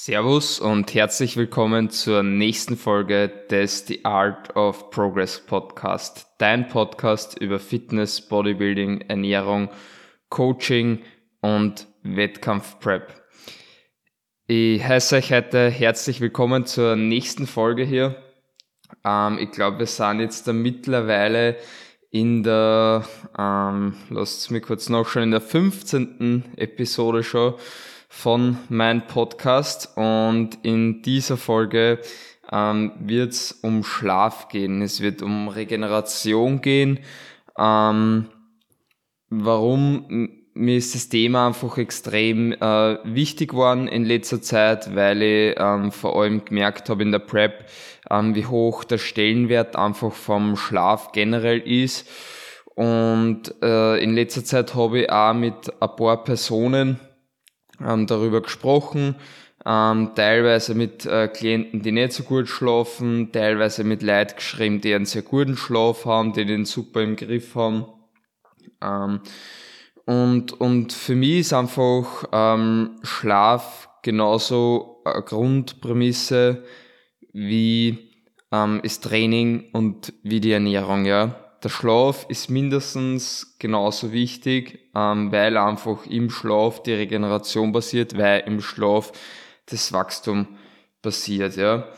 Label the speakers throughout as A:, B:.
A: Servus und herzlich willkommen zur nächsten Folge des The Art of Progress Podcast. Dein Podcast über Fitness, Bodybuilding, Ernährung, Coaching und Wettkampfprep. Ich heiße euch heute herzlich willkommen zur nächsten Folge hier. Ähm, ich glaube, wir sind jetzt da mittlerweile in der, ähm, lasst mich kurz nachschauen, in der 15. Episode schon von meinem Podcast und in dieser Folge ähm, wird es um Schlaf gehen, es wird um Regeneration gehen. Ähm, warum mir ist das Thema einfach extrem äh, wichtig geworden in letzter Zeit, weil ich ähm, vor allem gemerkt habe in der Prep, ähm, wie hoch der Stellenwert einfach vom Schlaf generell ist. Und äh, in letzter Zeit habe ich auch mit ein paar Personen ähm, darüber gesprochen, ähm, teilweise mit äh, Klienten, die nicht so gut schlafen, teilweise mit Leuten geschrieben, die einen sehr guten Schlaf haben, die den super im Griff haben. Ähm, und, und für mich ist einfach ähm, Schlaf genauso eine Grundprämisse wie ähm, das Training und wie die Ernährung, ja. Der Schlaf ist mindestens genauso wichtig, ähm, weil einfach im Schlaf die Regeneration passiert, weil im Schlaf das Wachstum passiert, ja.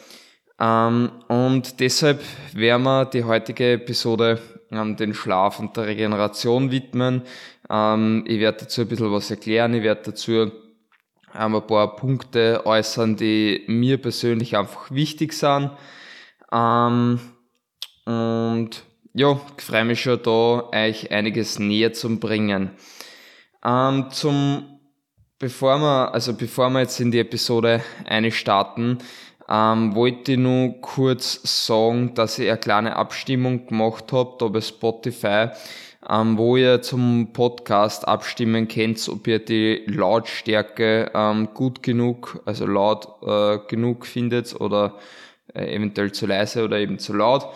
A: Ähm, und deshalb werden wir die heutige Episode ähm, den Schlaf und der Regeneration widmen. Ähm, ich werde dazu ein bisschen was erklären. Ich werde dazu ähm, ein paar Punkte äußern, die mir persönlich einfach wichtig sind. Ähm, und ja, ich freue mich schon da, euch einiges näher zu bringen. Ähm, zum, bevor wir, also bevor wir jetzt in die Episode eine starten, ähm, wollte ich nur kurz sagen, dass ich eine kleine Abstimmung gemacht habe, da bei Spotify, ähm, wo ihr zum Podcast abstimmen könnt, ob ihr die Lautstärke ähm, gut genug, also laut äh, genug findet oder äh, eventuell zu leise oder eben zu laut.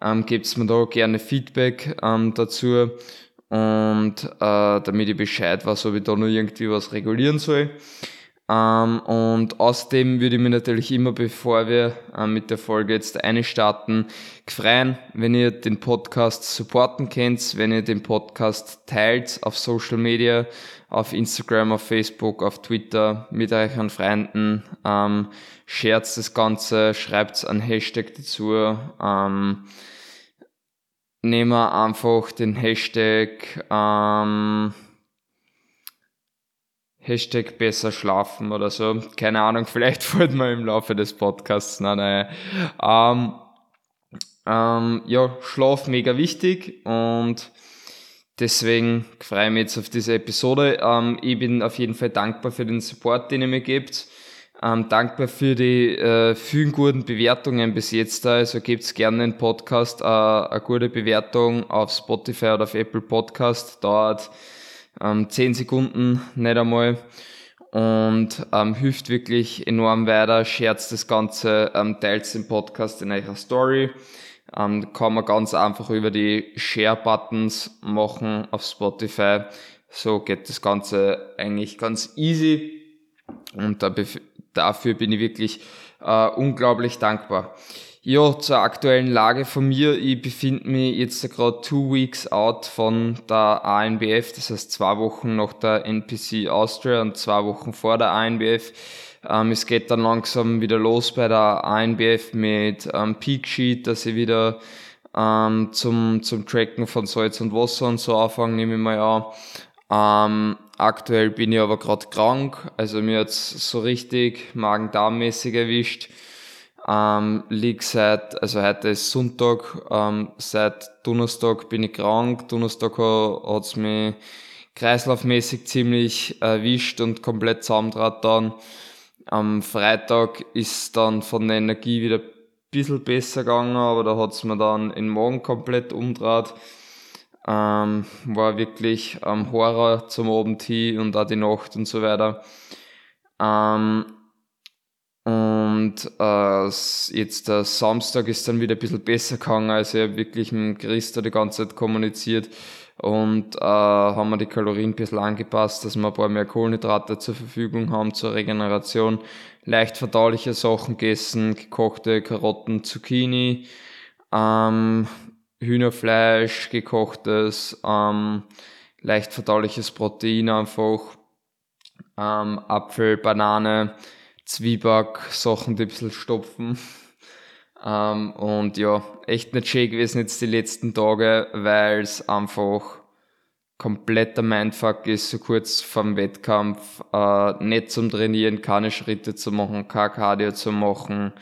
A: Ähm, Gebt mir da gerne Feedback ähm, dazu und äh, damit ich Bescheid weiß, ob ich da nur irgendwie was regulieren soll. Ähm, und außerdem würde ich mich natürlich immer, bevor wir äh, mit der Folge jetzt eine starten, freuen, wenn ihr den Podcast supporten könnt, wenn ihr den Podcast teilt auf Social Media, auf Instagram, auf Facebook, auf Twitter, mit euren Freunden, ähm, shared das Ganze, schreibt einen Hashtag dazu, ähm, nehmen wir einfach den Hashtag, ähm, Hashtag besser schlafen oder so. Keine Ahnung, vielleicht fällt mir im Laufe des Podcasts noch eine. Ähm, ähm, ja, Schlaf mega wichtig und deswegen freue ich mich jetzt auf diese Episode. Ähm, ich bin auf jeden Fall dankbar für den Support, den ihr mir gebt. Ähm, dankbar für die äh, vielen guten Bewertungen bis jetzt. Also gebt gerne den Podcast äh, eine gute Bewertung auf Spotify oder auf Apple Podcast. Dauert ähm, 10 Sekunden nicht einmal und ähm, hilft wirklich enorm weiter, scherzt das Ganze, ähm, teilt den Podcast in eurer Story. Ähm, kann man ganz einfach über die Share-Buttons machen auf Spotify. So geht das Ganze eigentlich ganz easy und dafür bin ich wirklich äh, unglaublich dankbar. Ja, zur aktuellen Lage von mir. Ich befinde mich jetzt gerade two weeks out von der ANBF, das heißt zwei Wochen nach der NPC Austria und zwei Wochen vor der ANBF. Ähm, es geht dann langsam wieder los bei der ANBF mit ähm, Peak Sheet, dass ich wieder ähm, zum, zum Tracken von Salz und Wasser und so anfange, nehme ich mal an. Ähm, aktuell bin ich aber gerade krank, also mir hat's so richtig Magen-Darm-mäßig erwischt. Ähm, lieg seit, also heute ist Sonntag, ähm, seit Donnerstag bin ich krank. Donnerstag hat's mich kreislaufmäßig ziemlich erwischt und komplett zusammendraht dann. Am Freitag ist dann von der Energie wieder ein bisschen besser gegangen, aber da hat's mir dann in Morgen komplett umdraht. Ähm, war wirklich ähm, Horror zum Abend hin und auch die Nacht und so weiter. Ähm, und äh, jetzt der Samstag ist dann wieder ein bisschen besser gegangen. Also ich habe wirklich mit Christa die ganze Zeit kommuniziert. und äh, haben wir die Kalorien ein bisschen angepasst, dass wir ein paar mehr Kohlenhydrate zur Verfügung haben zur Regeneration. Leicht verdauliche Sachen gegessen, gekochte Karotten, Zucchini, ähm, Hühnerfleisch, gekochtes, ähm, leicht verdauliches Protein einfach, ähm, Apfel, Banane, Zwieback, Sachen, die ein bisschen stopfen. Ähm, und ja, echt nicht schön gewesen jetzt die letzten Tage, weil es einfach kompletter Mindfuck ist, so kurz vorm Wettkampf, äh, nicht zum Trainieren, keine Schritte zu machen, kein Cardio zu machen.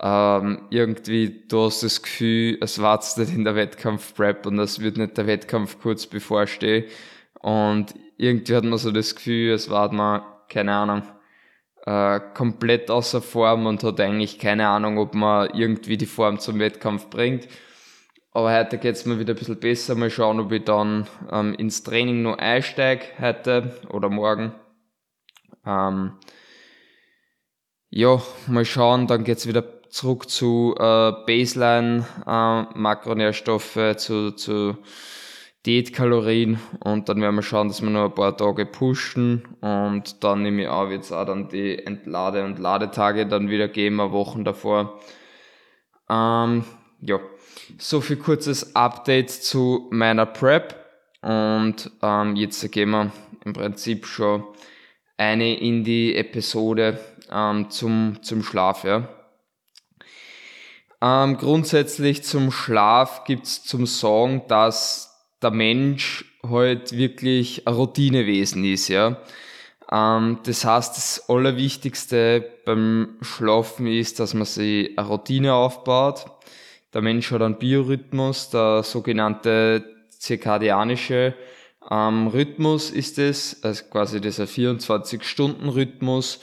A: Ähm, irgendwie, du hast das Gefühl, es wartet nicht in der Wettkampf-Prep und es wird nicht der Wettkampf kurz bevorstehen. Und irgendwie hat man so das Gefühl, es war man, keine Ahnung, äh, komplett außer Form und hat eigentlich keine Ahnung, ob man irgendwie die Form zum Wettkampf bringt. Aber heute geht's mir wieder ein bisschen besser. Mal schauen, ob ich dann ähm, ins Training noch einsteige heute oder morgen. Ähm, ja, mal schauen, dann geht's wieder zurück zu äh, Baseline, äh, Makronährstoffe, zu, zu Diätkalorien und dann werden wir schauen, dass wir noch ein paar Tage pushen und dann nehme ich auch jetzt auch dann die Entlade- und Ladetage dann wieder geben, Wochen davor. Ähm, ja, so viel kurzes Update zu meiner Prep und ähm, jetzt gehen wir im Prinzip schon eine in die Episode ähm, zum, zum Schlaf, ja. Ähm, grundsätzlich zum Schlaf gibt's zum Sagen, dass der Mensch halt wirklich ein Routinewesen ist, ja. Ähm, das heißt, das Allerwichtigste beim Schlafen ist, dass man sich eine Routine aufbaut. Der Mensch hat einen Biorhythmus, der sogenannte zirkadianische ähm, Rhythmus ist es, also quasi dieser 24-Stunden-Rhythmus,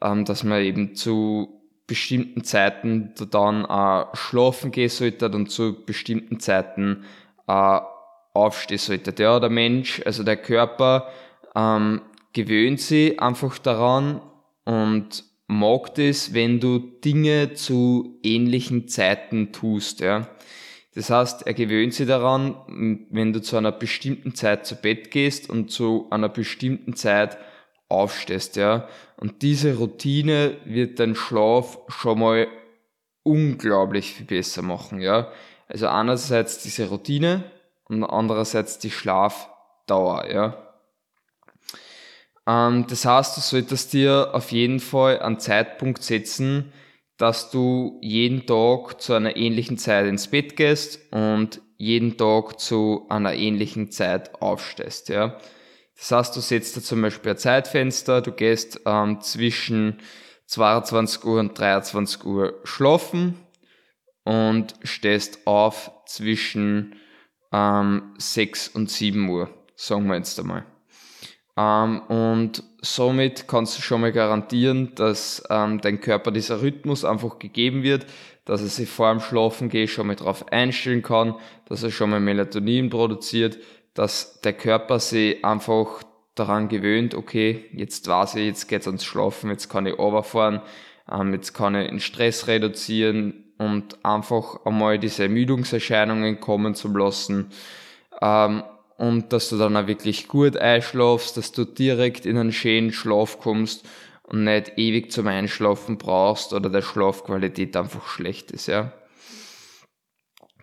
A: ähm, dass man eben zu bestimmten Zeiten dann auch schlafen gehen sollte und zu bestimmten Zeiten äh, aufstehen sollte. Ja, der Mensch, also der Körper, ähm, gewöhnt sich einfach daran und mag das, wenn du Dinge zu ähnlichen Zeiten tust. Ja. Das heißt, er gewöhnt sich daran, wenn du zu einer bestimmten Zeit zu Bett gehst und zu einer bestimmten Zeit aufstehst. Ja. Und diese Routine wird deinen Schlaf schon mal unglaublich viel besser machen. Ja. Also einerseits diese Routine, und andererseits die Schlafdauer, ja. Ähm, das heißt, du solltest dir auf jeden Fall einen Zeitpunkt setzen, dass du jeden Tag zu einer ähnlichen Zeit ins Bett gehst und jeden Tag zu einer ähnlichen Zeit aufstehst, ja. Das heißt, du setzt dir zum Beispiel ein Zeitfenster, du gehst ähm, zwischen 22 Uhr und 23 Uhr schlafen und stehst auf zwischen ähm, 6 und 7 Uhr, sagen wir jetzt einmal. Ähm, und somit kannst du schon mal garantieren, dass ähm, dein Körper dieser Rhythmus einfach gegeben wird, dass er sich vor dem Schlafen gehen schon mal darauf einstellen kann, dass er schon mal Melatonin produziert, dass der Körper sich einfach daran gewöhnt, okay, jetzt weiß ich, jetzt geht's ans Schlafen, jetzt kann ich runterfahren, ähm, jetzt kann ich den Stress reduzieren, und einfach einmal diese Ermüdungserscheinungen kommen zu lassen. Ähm, und dass du dann auch wirklich gut einschlafst, dass du direkt in einen schönen Schlaf kommst und nicht ewig zum Einschlafen brauchst oder der Schlafqualität einfach schlecht ist, ja.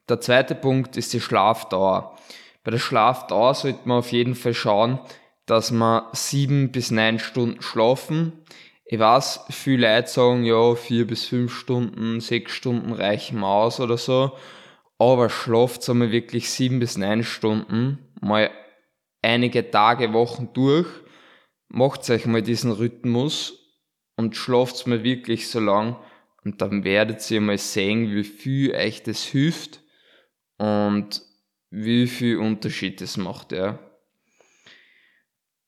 A: Der zweite Punkt ist die Schlafdauer. Bei der Schlafdauer sollte man auf jeden Fall schauen, dass man sieben bis neun Stunden schlafen ich weiß, viele Leute sagen, ja, vier bis fünf Stunden, sechs Stunden reichen aus oder so. Aber schlaft einmal wirklich sieben bis neun Stunden, mal einige Tage, Wochen durch, macht euch mal diesen Rhythmus und schlaft mal wirklich so lang. Und dann werdet ihr mal sehen, wie viel euch das hilft und wie viel Unterschied das macht, ja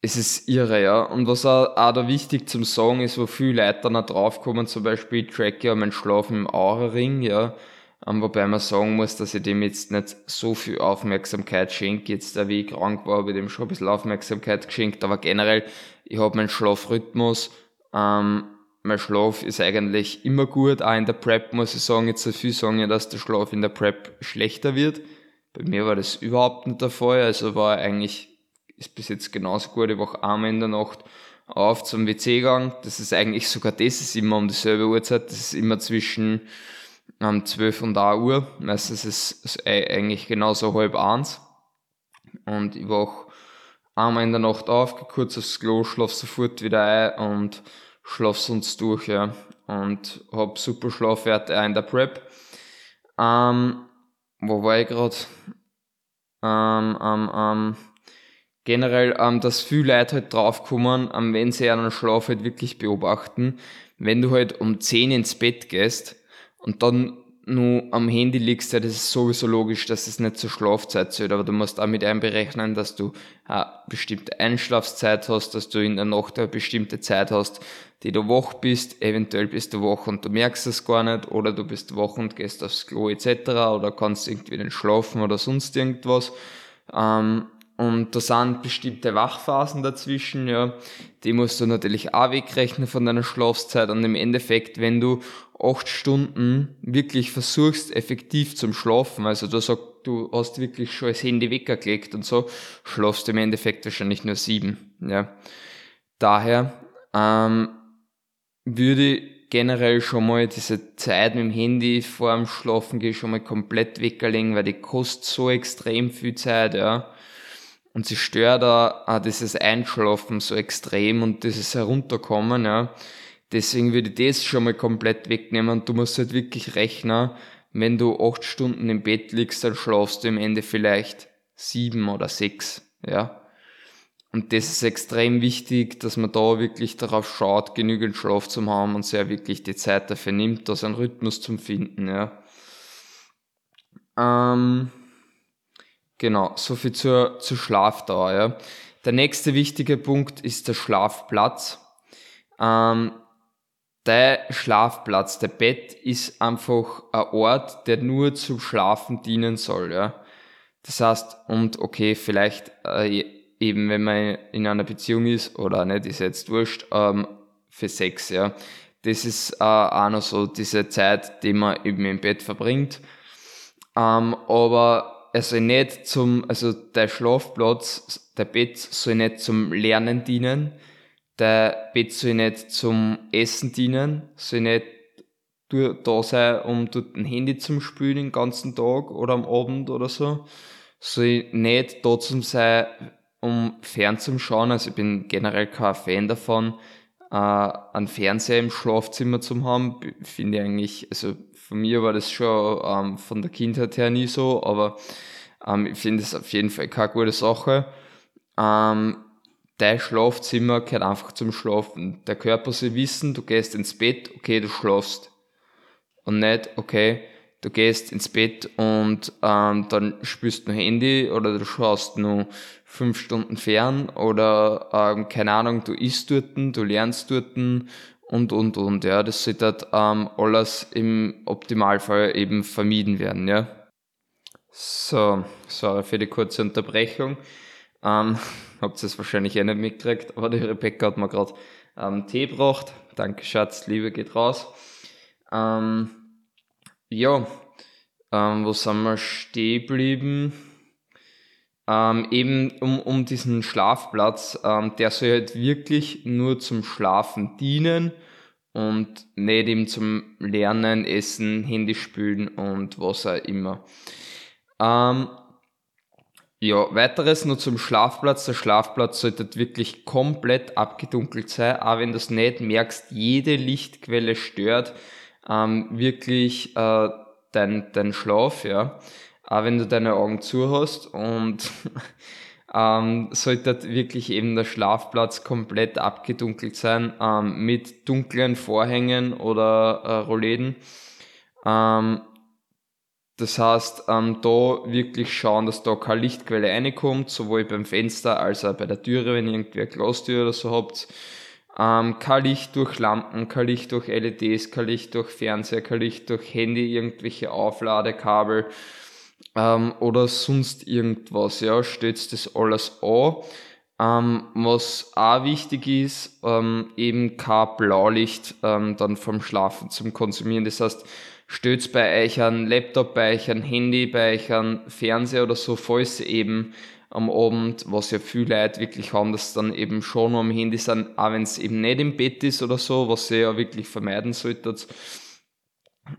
A: es ist irre, ja. Und was auch, auch da wichtig zum Sagen ist, wo viele Leute dann auch draufkommen, zum Beispiel, track ja meinen Schlafen im Aura-Ring, ja. Um, ähm, wobei man sagen muss, dass ich dem jetzt nicht so viel Aufmerksamkeit schenke. Jetzt, da wie ich krank war, habe ich dem schon ein bisschen Aufmerksamkeit geschenkt, aber generell, ich habe meinen Schlafrhythmus, ähm, mein Schlaf ist eigentlich immer gut, auch in der Prep muss ich sagen, jetzt so viel sagen ja, dass der Schlaf in der Prep schlechter wird. Bei mir war das überhaupt nicht der Fall, also war eigentlich, ist bis jetzt genauso gut, ich wach einmal in der Nacht auf zum WC gegangen. Das ist eigentlich sogar das ist immer um dieselbe Uhrzeit. Das ist immer zwischen ähm, 12 und 1 Uhr. Meistens ist es eigentlich genauso halb eins. Und ich wach einmal in der Nacht auf, geh kurz aufs Klo, schlaf sofort wieder ein und schlaf sonst durch, ja. Und hab super Schlafwerte auch in der Prep. Ähm, wo war ich gerade? Ähm, ähm, ähm, generell, ähm, dass viele Leute halt draufkommen, ähm, wenn sie einen Schlaf halt wirklich beobachten, wenn du halt um 10 ins Bett gehst und dann nur am Handy liegst, ja, das ist sowieso logisch, dass es nicht zur Schlafzeit zählt, aber du musst auch mit einberechnen, dass du eine bestimmte Einschlafzeit hast, dass du in der Nacht eine bestimmte Zeit hast, die du wach bist, eventuell bist du wach und du merkst es gar nicht, oder du bist wach und gehst aufs Klo etc. oder kannst irgendwie nicht schlafen oder sonst irgendwas. Ähm, und da sind bestimmte Wachphasen dazwischen, ja. Die musst du natürlich auch wegrechnen von deiner Schlafzeit. Und im Endeffekt, wenn du acht Stunden wirklich versuchst, effektiv zum Schlafen, also du sagst, du hast wirklich schon das Handy weggelegt und so, schlafst du im Endeffekt wahrscheinlich nur sieben, ja. Daher, ähm, würde generell schon mal diese Zeit mit dem Handy vor dem Schlafen gehen schon mal komplett weglegen, weil die kostet so extrem viel Zeit, ja. Und sie stört auch dieses Einschlafen so extrem und dieses Herunterkommen, ja. Deswegen würde ich das schon mal komplett wegnehmen und du musst halt wirklich rechnen, wenn du acht Stunden im Bett liegst, dann schlafst du im Ende vielleicht sieben oder sechs, ja. Und das ist extrem wichtig, dass man da wirklich darauf schaut, genügend Schlaf zu haben und sehr wirklich die Zeit dafür nimmt, da einen Rhythmus zu finden, ja. Ähm, Genau, soviel zur, zur Schlafdauer. Ja. Der nächste wichtige Punkt ist der Schlafplatz. Ähm, der Schlafplatz, der Bett ist einfach ein Ort, der nur zum Schlafen dienen soll. Ja. Das heißt, und okay, vielleicht äh, eben, wenn man in einer Beziehung ist oder nicht, ist jetzt wurscht, ähm, für Sex, ja. Das ist äh, auch noch so diese Zeit, die man eben im Bett verbringt. Ähm, aber er soll nicht zum, also der Schlafplatz, der Bett soll nicht zum Lernen dienen, der Bett soll nicht zum Essen dienen, soll nicht da sein, um dort ein Handy zum Spielen den ganzen Tag oder am Abend oder so, soll nicht da zum sein, um fern zum Schauen, also ich bin generell kein Fan davon, äh, einen Fernseher im Schlafzimmer zu haben, finde ich eigentlich, also von mir war das schon ähm, von der Kindheit her nie so, aber ähm, ich finde es auf jeden Fall keine gute Sache. Ähm, dein Schlafzimmer gehört einfach zum Schlafen. Der Körper soll wissen, du gehst ins Bett, okay, du schlafst. Und nicht, okay, du gehst ins Bett und ähm, dann spielst du ein Handy oder du schaust nur fünf Stunden fern oder ähm, keine Ahnung, du isst dort, du lernst dort und, und, und, ja. Das sollte ähm, alles im Optimalfall eben vermieden werden, ja. So, sorry für die kurze Unterbrechung. Ähm, habt ihr es wahrscheinlich eh nicht mitgekriegt, aber die Rebecca hat mir gerade ähm, Tee gebracht. Danke, Schatz, Liebe geht raus. Ähm, ja, ähm, wo sind wir stehen geblieben? Ähm, eben um, um diesen Schlafplatz, ähm, der soll halt wirklich nur zum Schlafen dienen und nicht eben zum Lernen, Essen, Handy spülen und was auch immer. Ähm, ja, weiteres nur zum Schlafplatz. Der Schlafplatz sollte wirklich komplett abgedunkelt sein, auch wenn du es nicht merkst, jede Lichtquelle stört ähm, wirklich äh, dein, dein Schlaf, ja auch wenn du deine Augen zu hast und ähm, sollte wirklich eben der Schlafplatz komplett abgedunkelt sein ähm, mit dunklen Vorhängen oder äh, Rollläden. Ähm, das heißt, ähm, da wirklich schauen, dass da keine Lichtquelle reinkommt, sowohl beim Fenster als auch bei der Türe, wenn ihr irgendwie eine Glastür oder so habt. Ähm, kein Licht durch Lampen, kein Licht durch LEDs, kein Licht durch Fernseher, kein Licht durch Handy, irgendwelche Aufladekabel ähm, oder sonst irgendwas, ja, stellt das alles an. Ähm, was auch wichtig ist, ähm, eben kein Blaulicht ähm, dann vom Schlafen zum Konsumieren. Das heißt, Stößt bei euch ein Laptop, bei euch ein Handy, bei euch ein Fernseher oder so, falls eben am Abend, was ja viele Leute wirklich haben, dass dann eben schon am Handy sind, auch wenn es eben nicht im Bett ist oder so, was ihr ja wirklich vermeiden solltet,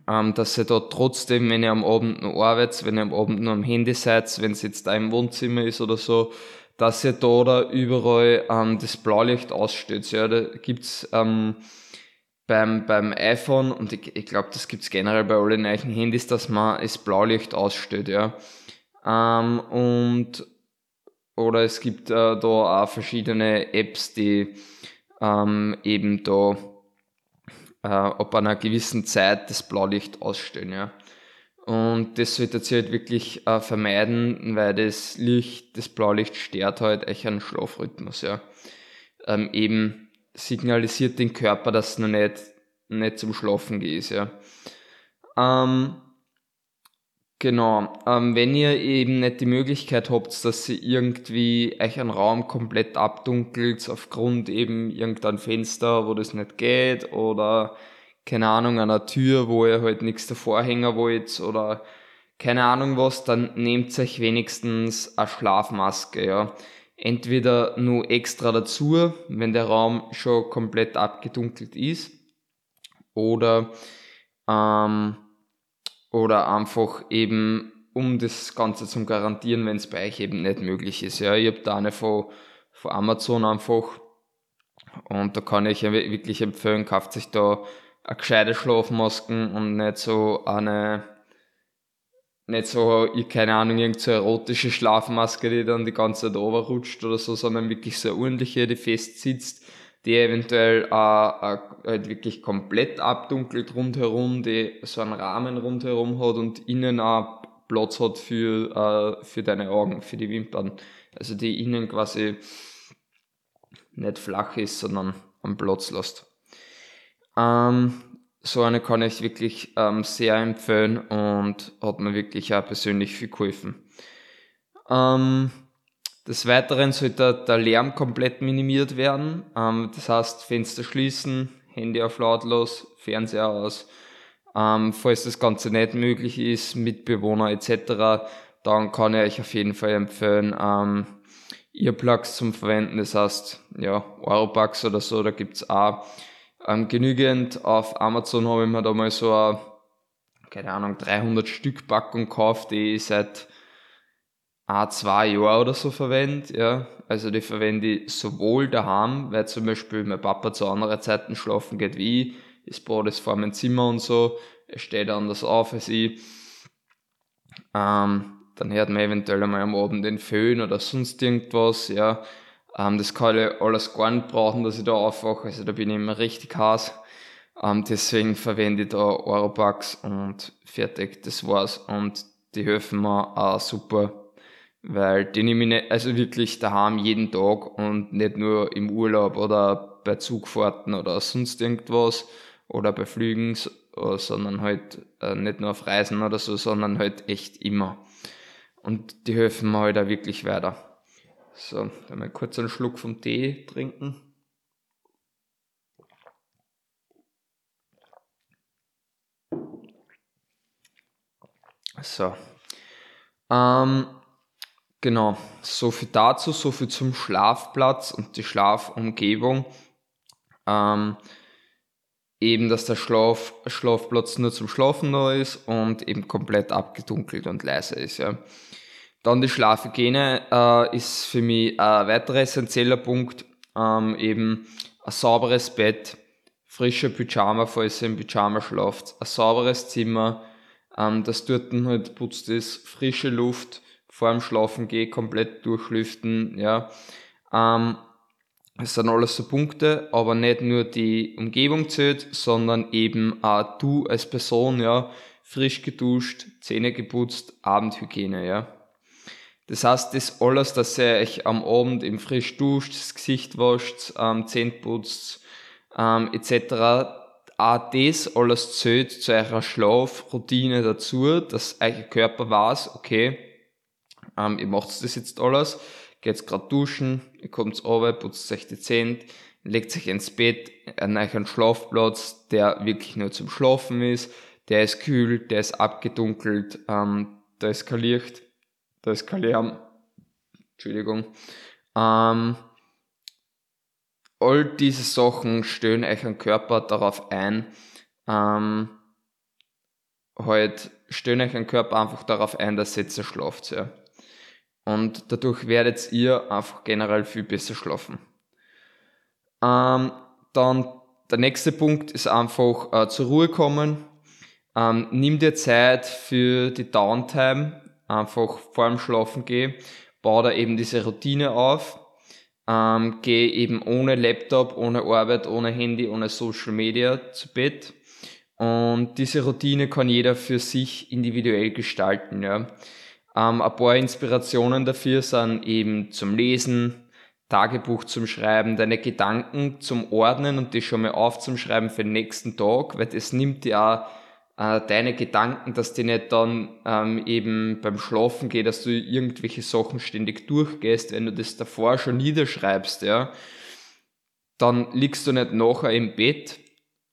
A: ähm, dass ihr da trotzdem, wenn ihr am Abend noch arbeitet, wenn ihr am Abend nur am Handy seid, wenn es jetzt da im Wohnzimmer ist oder so, dass ihr da oder überall ähm, das Blaulicht ausstellt. Ja, da gibt's ähm, beim, beim iPhone und ich, ich glaube, das gibt's generell bei allen neuen Handys, dass man das Blaulicht ausstellt, ja. Ähm, und oder es gibt äh, da auch verschiedene Apps, die ähm, eben da äh, ab einer gewissen Zeit das Blaulicht ausstellen, ja. Und das solltet ihr halt wirklich äh, vermeiden, weil das Licht, das Blaulicht stört halt euch einen Schlafrhythmus, ja. Ähm, eben signalisiert den Körper, dass es noch nicht, nicht zum Schlafen geht, ja. Ähm, genau, ähm, wenn ihr eben nicht die Möglichkeit habt, dass ihr irgendwie euch einen Raum komplett abdunkelt, aufgrund eben irgendein Fenster, wo das nicht geht, oder keine Ahnung, einer Tür, wo ihr halt nichts davor hängen wollt, oder keine Ahnung was, dann nehmt euch wenigstens eine Schlafmaske, ja. Entweder nur extra dazu, wenn der Raum schon komplett abgedunkelt ist, oder, ähm, oder einfach eben, um das Ganze zu garantieren, wenn es bei euch eben nicht möglich ist. Ja, ich habe da eine von, von Amazon einfach und da kann ich wirklich empfehlen, kauft sich da eine gescheite Schlafmasken und nicht so eine nicht so, ich keine Ahnung, irgendeine erotische Schlafmaske, die dann die ganze Zeit runterrutscht oder so, sondern wirklich so ordentliche, die fest sitzt, die eventuell äh, halt wirklich komplett abdunkelt rundherum, die so einen Rahmen rundherum hat und innen auch Platz hat für, äh, für deine Augen, für die Wimpern. Also die innen quasi nicht flach ist, sondern am Platz lässt. Ähm, so eine kann ich wirklich ähm, sehr empfehlen und hat mir wirklich auch persönlich viel geholfen. Ähm, des Weiteren sollte der Lärm komplett minimiert werden. Ähm, das heißt, Fenster schließen, Handy auf lautlos, Fernseher aus. Ähm, falls das Ganze nicht möglich ist, Mitbewohner etc., dann kann ich euch auf jeden Fall empfehlen, ähm, Earplugs zum Verwenden. Das heißt, ja, Eurobugs oder so, da gibt's auch ähm, genügend. Auf Amazon habe ich mir da mal so eine, keine Ahnung, 300 Stück Packung gekauft, die ich seit ein, zwei Jahren oder so verwende. Ja. Also die verwende ich sowohl daheim, weil zum Beispiel mein Papa zu anderen Zeiten schlafen geht wie ich. Das Bad ist vor meinem Zimmer und so. Er steht anders auf als ich. Ähm, dann hört man eventuell einmal am Abend den Föhn oder sonst irgendwas, ja. Ähm, das kann ich alles gar nicht brauchen, dass ich da aufwache. Also da bin ich immer richtig heiß. Ähm, deswegen verwende ich da Eurobugs und fertig, das war's. Und die helfen mir auch super, weil die nehme ich nicht, also wirklich daheim jeden Tag und nicht nur im Urlaub oder bei Zugfahrten oder sonst irgendwas oder bei Flügen, sondern halt äh, nicht nur auf Reisen oder so, sondern halt echt immer. Und die helfen mir halt auch wirklich weiter. So, dann mal kurz einen Schluck vom Tee trinken. So. Ähm, genau, so viel dazu, so viel zum Schlafplatz und die Schlafumgebung. Ähm, eben, dass der Schlaf, Schlafplatz nur zum Schlafen da ist und eben komplett abgedunkelt und leise ist. Ja. Dann die Schlafhygiene äh, ist für mich ein weiterer essentieller Punkt. Ähm, eben ein sauberes Bett, frischer Pyjama, falls ihr im Pyjama schlaft, ein sauberes Zimmer, ähm, das dort halt putzt ist, frische Luft vor dem Schlafen gehen, komplett durchlüften, ja. Ähm, das sind alles so Punkte, aber nicht nur die Umgebung zählt, sondern eben auch du als Person, ja, frisch geduscht, Zähne geputzt, Abendhygiene, ja. Das heißt, das alles, dass ihr euch am Abend im frisch duscht, das Gesicht wascht, ähm, Zähne putzt, ähm, etc., auch das alles zählt zu eurer Schlafroutine dazu, dass euer Körper weiß, okay, ähm, ihr macht das jetzt alles, geht gerade duschen, ihr kommt runter, putzt euch die Zähne, legt sich ins Bett, an euch einen Schlafplatz, der wirklich nur zum Schlafen ist, der ist kühl, der ist abgedunkelt, ähm, da ist kein Licht, da ist kein Lärm. Entschuldigung. Ähm, all diese Sachen stellen euch einen Körper darauf ein, ähm, halt stellen euch einen Körper einfach darauf ein, dass ihr jetzt schlaft. Ja. Und dadurch werdet ihr einfach generell viel besser schlafen. Ähm, dann der nächste Punkt ist einfach äh, zur Ruhe kommen. Ähm, nimm dir Zeit für die Downtime, einfach vor dem Schlafen gehen. Bau da eben diese Routine auf. Ähm, geh eben ohne Laptop, ohne Arbeit, ohne Handy, ohne Social Media zu Bett. Und diese Routine kann jeder für sich individuell gestalten. Ja. Ähm, ein paar Inspirationen dafür sind eben zum Lesen, Tagebuch zum Schreiben, deine Gedanken zum Ordnen und die schon mal aufzuschreiben für den nächsten Tag, weil das nimmt dir auch äh, deine Gedanken, dass die nicht dann ähm, eben beim Schlafen geht, dass du irgendwelche Sachen ständig durchgehst, wenn du das davor schon niederschreibst, ja, dann liegst du nicht nachher im Bett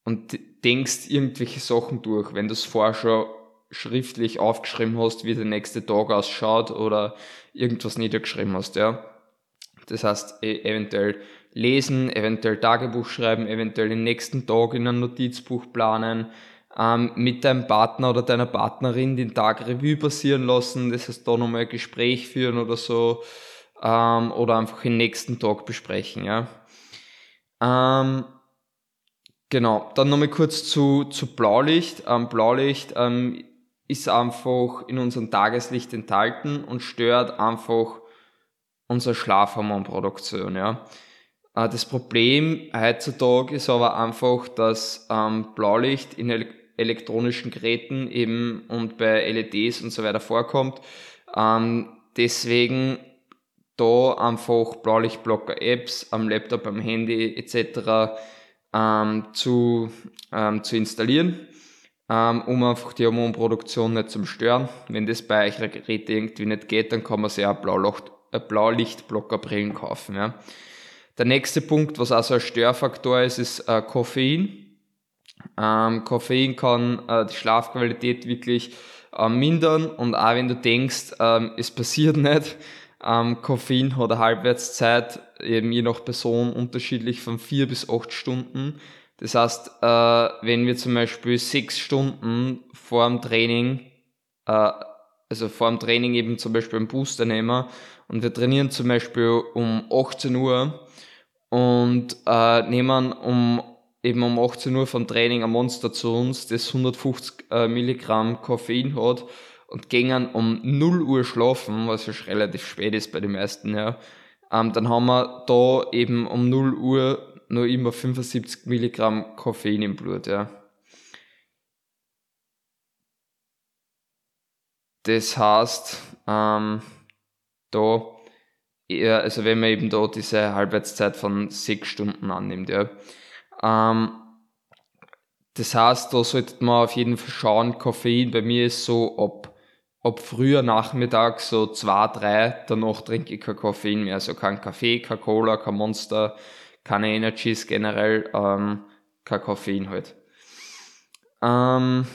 A: und denkst irgendwelche Sachen durch, wenn du es vorher schon schriftlich aufgeschrieben hast, wie der nächste Tag ausschaut oder irgendwas niedergeschrieben hast, ja. Das heißt, e-, eventuell lesen, eventuell Tagebuch schreiben, eventuell den nächsten Tag in ein Notizbuch planen, ähm, mit deinem Partner oder deiner Partnerin den Tag Revue passieren lassen, das heißt da nochmal ein Gespräch führen oder so, ähm, oder einfach den nächsten Tag besprechen, ja. Ähm, genau, dann nochmal kurz zu, zu Blaulicht. Ähm, Blaulicht ähm, ist einfach in unserem Tageslicht enthalten und stört einfach unsere Schlafhormonproduktion. Ja. Äh, das Problem heutzutage ist aber einfach, dass ähm, Blaulicht in elektronischen Geräten eben und bei LEDs und so weiter vorkommt. Ähm, deswegen da einfach Blaulichtblocker-Apps am Laptop, am Handy etc. Ähm, zu, zu installieren ähm, um einfach die Hormonproduktion nicht zu stören. Wenn das bei euren Geräten irgendwie nicht geht, dann kann man sich auch Blaulicht, äh, Blaulichtblockerbrillen kaufen. Ja. Der nächste Punkt, was auch so ein Störfaktor ist, ist äh, Koffein. Ähm, Koffein kann äh, die Schlafqualität wirklich äh, mindern und auch wenn du denkst, ähm, es passiert nicht, ähm, Koffein hat eine Halbwertszeit eben je nach Person unterschiedlich von vier bis acht Stunden. Das heißt, äh, wenn wir zum Beispiel sechs Stunden vor dem Training, äh, also vor dem Training eben zum Beispiel einen Booster nehmen und wir trainieren zum Beispiel um 18 Uhr und äh, nehmen um eben um 18 Uhr vom Training ein Monster zu uns, das 150 äh, Milligramm Koffein hat und gehen um 0 Uhr schlafen, was ja relativ spät ist bei den meisten, ja, ähm, dann haben wir da eben um 0 Uhr nur immer 75 Milligramm Koffein im Blut, ja. Das heißt, ähm, da, eher, also wenn man eben da diese Halbwertszeit von sechs Stunden annimmt, ja. Ähm, das heißt, da sollte man auf jeden Fall schauen, Koffein bei mir ist so ab, ab früher Nachmittag, so zwei, drei, danach trinke ich kein Koffein mehr, also kein Kaffee, kein Cola, kein Monster, keine Energies generell, ähm, kein Koffein halt. Ähm,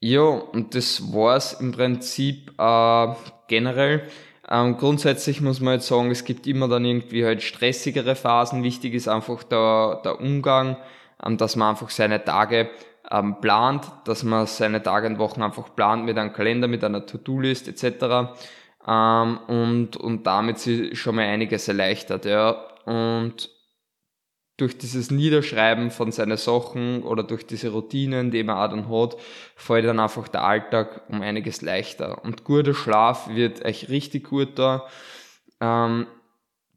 A: ja, und das war's im Prinzip äh, generell. Ähm, grundsätzlich muss man jetzt sagen, es gibt immer dann irgendwie halt stressigere Phasen. Wichtig ist einfach der, der Umgang, ähm, dass man einfach seine Tage ähm, plant, dass man seine Tage und Wochen einfach plant mit einem Kalender, mit einer To-Do-List etc ähm, und, und damit sie schon mal einiges erleichtert. Ja. Und durch dieses Niederschreiben von seinen Sachen oder durch diese Routinen, die man auch dann hat, fällt dann einfach der Alltag um einiges leichter. Und guter Schlaf wird euch richtig gut da. Ähm,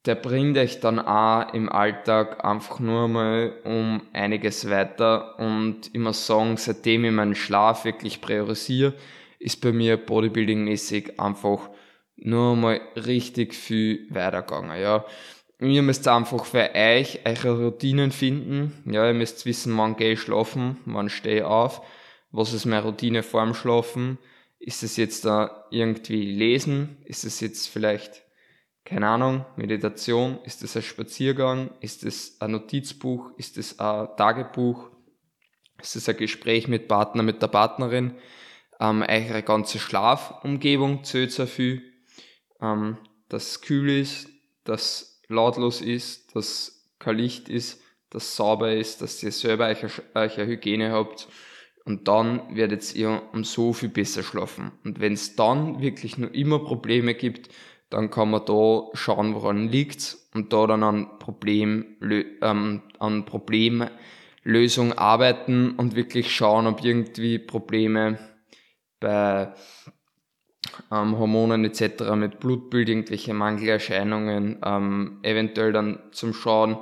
A: der bringt euch dann auch im Alltag einfach nur mal um einiges weiter. Und ich muss sagen, seitdem ich meinen Schlaf wirklich priorisiere, ist bei mir Bodybuilding-mäßig einfach nur mal richtig viel weitergegangen, ja. Ihr müsst einfach für euch eure Routinen finden. Ja, ihr müsst wissen, wann gehe ich schlafen, wann stehe ich auf, was ist meine Routine vor dem Schlafen. Ist es jetzt da irgendwie lesen? Ist es jetzt vielleicht, keine Ahnung, Meditation? Ist es ein Spaziergang? Ist es ein Notizbuch? Ist es ein Tagebuch? Es ist ein Gespräch mit Partner, mit der Partnerin. Ähm, eure ganze Schlafumgebung zählt sehr viel. Ähm, dass es kühl ist, dass lautlos ist, dass kein Licht ist, dass sauber ist, dass ihr selber eure, eure Hygiene habt. Und dann werdet ihr um so viel besser schlafen. Und wenn es dann wirklich nur immer Probleme gibt, dann kann man da schauen, woran liegt und da dann an Problem, ähm, an Problemlösung arbeiten und wirklich schauen, ob irgendwie Probleme bei ähm, Hormonen etc. mit Blutbild, irgendwelche Mangelerscheinungen, ähm, eventuell dann zum Schauen,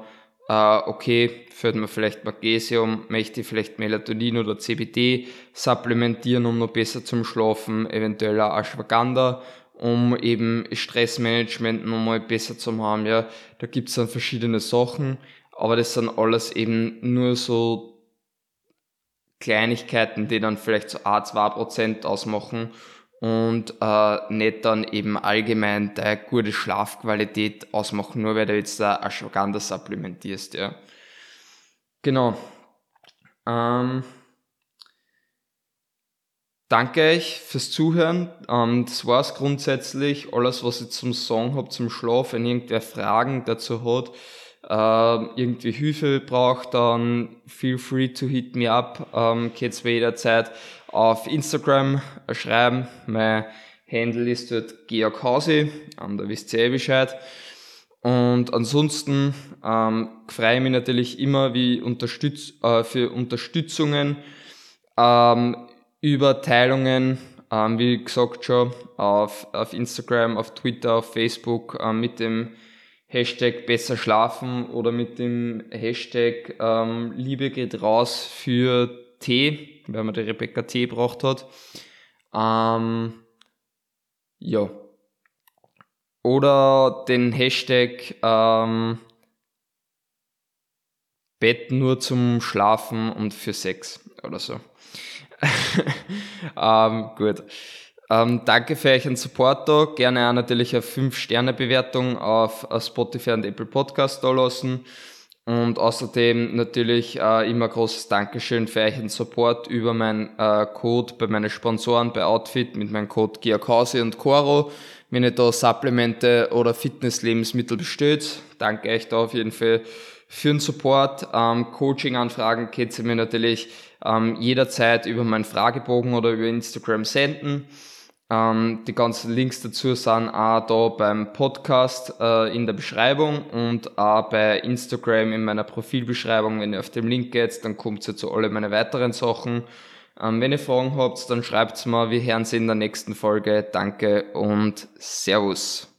A: äh, okay, fällt mir vielleicht Magnesium, möchte ich vielleicht Melatonin oder CBD supplementieren, um noch besser zum Schlafen, eventuell auch Ashwagandha, um eben Stressmanagement nochmal besser zu haben. Ja, da gibt's dann verschiedene Sachen, aber das sind alles eben nur so Kleinigkeiten, die dann vielleicht so A2% ausmachen und äh, nicht dann eben allgemein der gute Schlafqualität ausmachen, nur weil du jetzt da Ashwagandha supplementierst, ja. Genau. Ähm, danke euch fürs Zuhören. Ähm, das war's grundsätzlich. Alles, was ich zum Song habe, zum Schlaf, wenn irgendwer Fragen dazu hat, äh, irgendwie Hilfe braucht, dann feel free to hit me up. Ähm, geht's jederzeit auf Instagram schreiben. Mein Handle ist dort Georg Hausi, ähm, da wisst ihr eh Bescheid. Und ansonsten ähm, freue ich mich natürlich immer wie unterstütz äh, für Unterstützungen, ähm, über Teilungen, ähm, wie gesagt schon, auf, auf Instagram, auf Twitter, auf Facebook ähm, mit dem Hashtag besser schlafen oder mit dem Hashtag ähm, Liebe geht raus für Tee weil man die Rebecca T braucht hat. Ähm, ja. Oder den Hashtag ähm, Bett nur zum Schlafen und für Sex oder so. ähm, gut. Ähm, danke für einen Support da. Gerne auch natürlich eine 5-Sterne-Bewertung auf, auf Spotify und Apple Podcast da lassen. Und außerdem natürlich äh, immer großes Dankeschön für euren Support über meinen äh, Code bei meinen Sponsoren bei Outfit mit meinem Code Giacausi und Coro. Wenn ihr da Supplemente oder Fitness-Lebensmittel bestellt, danke euch da auf jeden Fall für den Support. Ähm, Coaching-Anfragen könnt ihr mir natürlich ähm, jederzeit über meinen Fragebogen oder über Instagram senden. Ähm, die ganzen Links dazu sind auch da beim Podcast äh, in der Beschreibung und auch bei Instagram in meiner Profilbeschreibung. Wenn ihr auf den Link geht, dann kommt ihr zu alle meine weiteren Sachen. Ähm, wenn ihr Fragen habt, dann schreibt's mal. Wir hören sie in der nächsten Folge. Danke und Servus.